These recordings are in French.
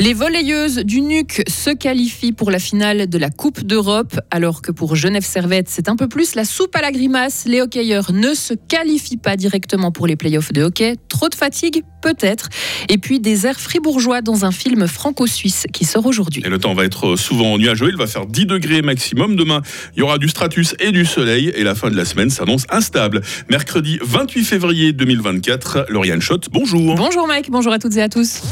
Les volleyeuses du NUC se qualifient pour la finale de la Coupe d'Europe, alors que pour Genève Servette, c'est un peu plus la soupe à la grimace. Les hockeyeurs ne se qualifient pas directement pour les playoffs de hockey. Trop de fatigue Peut-être. Et puis des airs fribourgeois dans un film franco-suisse qui sort aujourd'hui. Et le temps va être souvent nuageux, il va faire 10 degrés maximum. Demain, il y aura du stratus et du soleil et la fin de la semaine s'annonce instable. Mercredi 28 février 2024, Lauriane Schott, bonjour. Bonjour Mike, bonjour à toutes et à tous.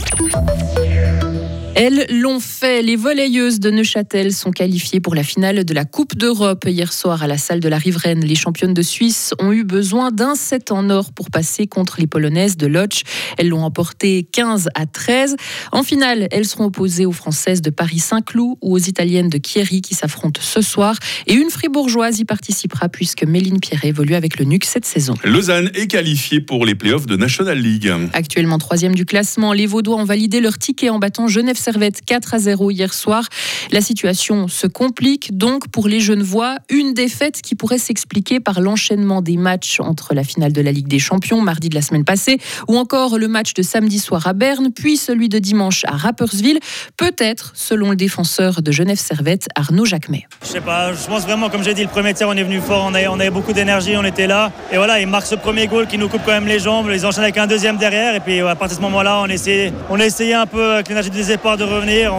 Elles l'ont fait. Les volleyeuses de Neuchâtel sont qualifiées pour la finale de la Coupe d'Europe. Hier soir, à la salle de la Riveraine, les championnes de Suisse ont eu besoin d'un set en or pour passer contre les Polonaises de Lodz. Elles l'ont emporté 15 à 13. En finale, elles seront opposées aux Françaises de Paris-Saint-Cloud ou aux Italiennes de Chieri qui s'affrontent ce soir. Et une fribourgeoise y participera puisque Méline Pierret évolue avec le NUC cette saison. Lausanne est qualifiée pour les playoffs de National League. Actuellement troisième du classement, les Vaudois ont validé leur ticket en battant Genève Servette 4 à 0 hier soir. La situation se complique donc pour les Genevois. Une défaite qui pourrait s'expliquer par l'enchaînement des matchs entre la finale de la Ligue des Champions mardi de la semaine passée ou encore le match de samedi soir à Berne, puis celui de dimanche à Rapperswil. Peut-être, selon le défenseur de Genève Servette, Arnaud Jacquemet. Je sais pas, je pense vraiment, comme j'ai dit, le premier tiers, on est venu fort, on avait, beaucoup d'énergie, on était là. Et voilà, il marque ce premier goal qui nous coupe quand même les jambes, ils enchaînent avec un deuxième derrière. Et puis à partir de ce moment-là, on, essayé, on a essayé un peu avec l'énergie du de revenir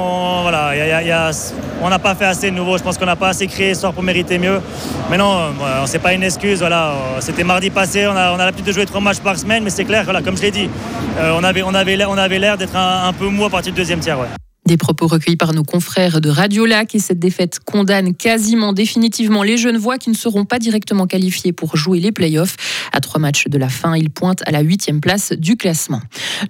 on n'a pas fait assez de nouveau. Je pense qu'on n'a pas assez créé sort pour mériter mieux. Mais non, euh, c'est pas une excuse. Voilà, c'était mardi passé. On a, on a l'habitude de jouer trois matchs par semaine, mais c'est clair. Voilà, comme je l'ai dit, euh, on avait l'air d'être un, peu mou à partir du deuxième tiers. Des propos recueillis par nos confrères de Radio Lac et cette défaite condamne quasiment définitivement les jeunes voix qui ne seront pas directement qualifiés pour jouer les playoffs. À trois matchs de la fin, ils pointent à la huitième place du classement.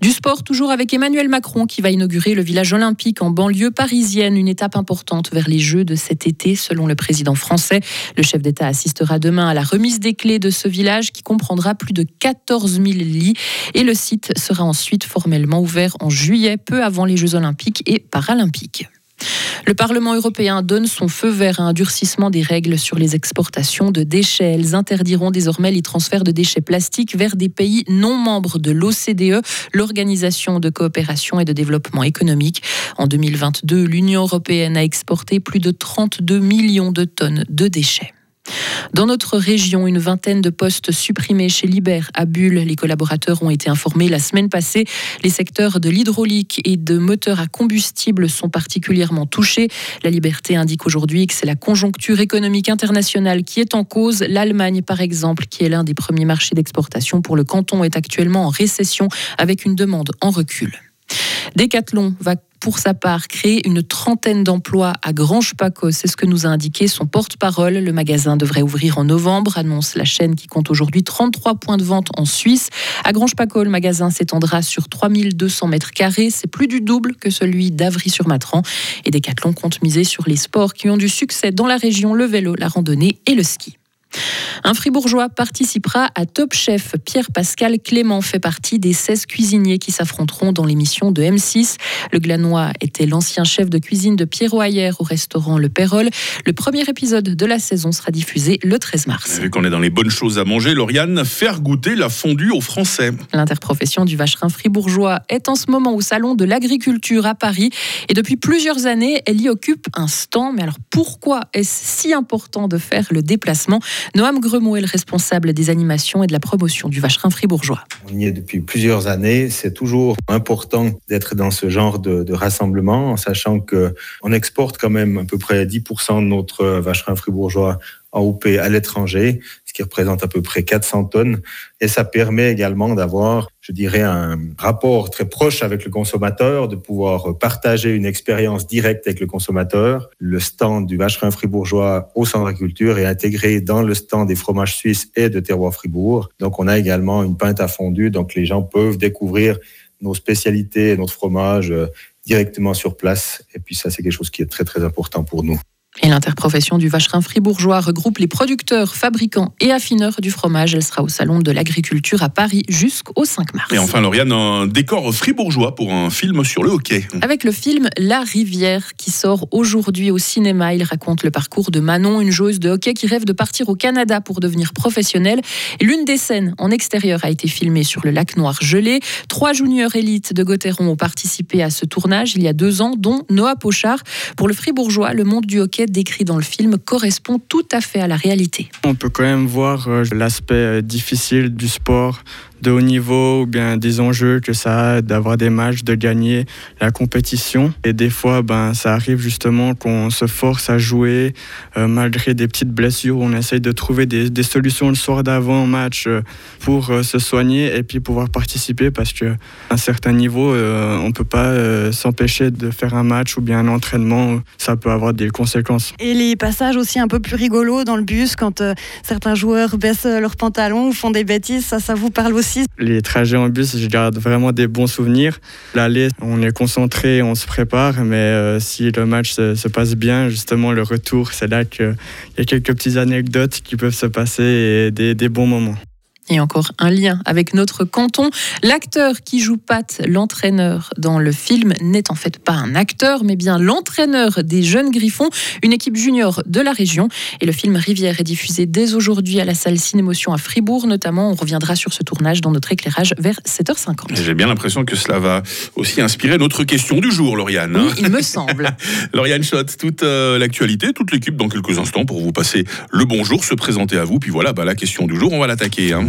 Du sport toujours avec Emmanuel Macron qui va inaugurer le village olympique en banlieue parisienne, une étape importante vers les Jeux de cet été selon le président français. Le chef d'État assistera demain à la remise des clés de ce village qui comprendra plus de 14 000 lits et le site sera ensuite formellement ouvert en juillet, peu avant les Jeux olympiques et paralympiques. Le Parlement européen donne son feu vert à un durcissement des règles sur les exportations de déchets. Elles interdiront désormais les transferts de déchets plastiques vers des pays non membres de l'OCDE, l'Organisation de coopération et de développement économique. En 2022, l'Union européenne a exporté plus de 32 millions de tonnes de déchets. Dans notre région, une vingtaine de postes supprimés chez Liber à Bulle. Les collaborateurs ont été informés la semaine passée. Les secteurs de l'hydraulique et de moteurs à combustible sont particulièrement touchés. La Liberté indique aujourd'hui que c'est la conjoncture économique internationale qui est en cause. L'Allemagne, par exemple, qui est l'un des premiers marchés d'exportation pour le canton, est actuellement en récession avec une demande en recul. Decathlon va pour sa part créer une trentaine d'emplois à Grange-Paco. C'est ce que nous a indiqué son porte-parole. Le magasin devrait ouvrir en novembre, annonce la chaîne qui compte aujourd'hui 33 points de vente en Suisse. À Grange-Paco, le magasin s'étendra sur 3200 mètres carrés. C'est plus du double que celui d'Avry-sur-Matran. Et Decathlon compte miser sur les sports qui ont du succès dans la région, le vélo, la randonnée et le ski. Un fribourgeois participera à Top Chef. Pierre-Pascal Clément fait partie des 16 cuisiniers qui s'affronteront dans l'émission de M6. Le Glanois était l'ancien chef de cuisine de Pierre Ayer au restaurant Le Pérol. Le premier épisode de la saison sera diffusé le 13 mars. Vu qu'on est dans les bonnes choses à manger, Lauriane, faire goûter la fondue aux Français. L'interprofession du vacherin fribourgeois est en ce moment au Salon de l'Agriculture à Paris et depuis plusieurs années, elle y occupe un stand. Mais alors pourquoi est-ce si important de faire le déplacement? Noam Est le responsable des animations et de la promotion du vacherin fribourgeois. On y est depuis plusieurs années. C'est toujours important d'être dans ce genre de, de rassemblement, en sachant qu'on exporte quand même à peu près 10% de notre vacherin fribourgeois en OP à l'étranger, ce qui représente à peu près 400 tonnes. Et ça permet également d'avoir, je dirais, un rapport très proche avec le consommateur, de pouvoir partager une expérience directe avec le consommateur. Le stand du vacherin fribourgeois au centre culture est intégré dans le stand des fromages suisses et de terroir Fribourg. Donc on a également une pinte à fondu, donc les gens peuvent découvrir nos spécialités et notre fromage euh, directement sur place. Et puis ça, c'est quelque chose qui est très très important pour nous. Et l'interprofession du vacherin fribourgeois regroupe les producteurs, fabricants et affineurs du fromage. Elle sera au Salon de l'Agriculture à Paris jusqu'au 5 mars. Et enfin, Lauriane, un décor fribourgeois pour un film sur le hockey. Avec le film La Rivière qui sort aujourd'hui au cinéma. Il raconte le parcours de Manon, une joueuse de hockey qui rêve de partir au Canada pour devenir professionnelle. L'une des scènes en extérieur a été filmée sur le lac Noir gelé. Trois juniors élites de Gauthieron ont participé à ce tournage il y a deux ans, dont Noah Pochard. Pour le fribourgeois, le monde du hockey décrit dans le film correspond tout à fait à la réalité. On peut quand même voir euh, l'aspect euh, difficile du sport, de haut niveau ou bien des enjeux que ça a d'avoir des matchs, de gagner la compétition. Et des fois, ben, ça arrive justement qu'on se force à jouer euh, malgré des petites blessures. On essaye de trouver des, des solutions le soir d'avant match euh, pour euh, se soigner et puis pouvoir participer parce qu'à un certain niveau, on peut pas s'empêcher de faire un match ou bien un entraînement. Ça peut avoir des conséquences. Et les passages aussi un peu plus rigolos dans le bus quand certains joueurs baissent leurs pantalons ou font des bêtises, ça, ça vous parle aussi Les trajets en bus, je garde vraiment des bons souvenirs. L'aller, on est concentré, on se prépare, mais euh, si le match se, se passe bien, justement, le retour, c'est là qu'il y a quelques petites anecdotes qui peuvent se passer et des bons moments. Et encore un lien avec notre canton. L'acteur qui joue Pat, l'entraîneur dans le film, n'est en fait pas un acteur, mais bien l'entraîneur des jeunes Griffons, une équipe junior de la région. Et le film Rivière est diffusé dès aujourd'hui à la salle Cinémotion à Fribourg, notamment. On reviendra sur ce tournage dans notre éclairage vers 7h50. J'ai bien l'impression que cela va aussi inspirer notre question du jour, Lauriane. Oui, il me semble. Lauriane Schott, toute euh, l'actualité, toute l'équipe dans quelques instants pour vous passer le bonjour, se présenter à vous. Puis voilà, bah, la question du jour, on va l'attaquer. hein.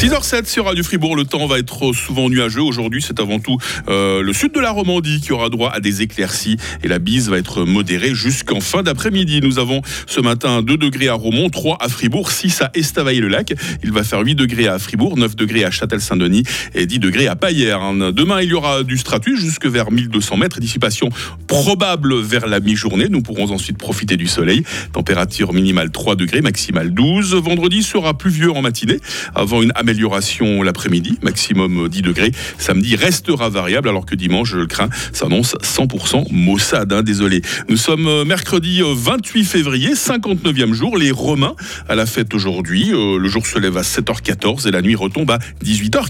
6h07 sur Radio Fribourg, le temps va être souvent nuageux. Aujourd'hui, c'est avant tout euh, le sud de la Romandie qui aura droit à des éclaircies et la bise va être modérée jusqu'en fin d'après-midi. Nous avons ce matin 2 degrés à Romont, 3 à Fribourg, 6 à Estavayer-le-Lac. Il va faire 8 degrés à Fribourg, 9 degrés à Châtel-Saint-Denis et 10 degrés à Payerne. Demain, il y aura du stratus jusque vers 1200 mètres, dissipation probable vers la mi-journée. Nous pourrons ensuite profiter du soleil. Température minimale 3 degrés, maximale 12. Vendredi sera pluvieux en matinée avant une amélioration l'après-midi, maximum 10 degrés. Samedi restera variable alors que dimanche, je le crains, s'annonce 100% maussade. hein, désolé. Nous sommes euh, mercredi euh, 28 février, 59e jour. Les Romains à la fête aujourd'hui. Euh, le jour se lève à 7h14 et la nuit retombe à 18h.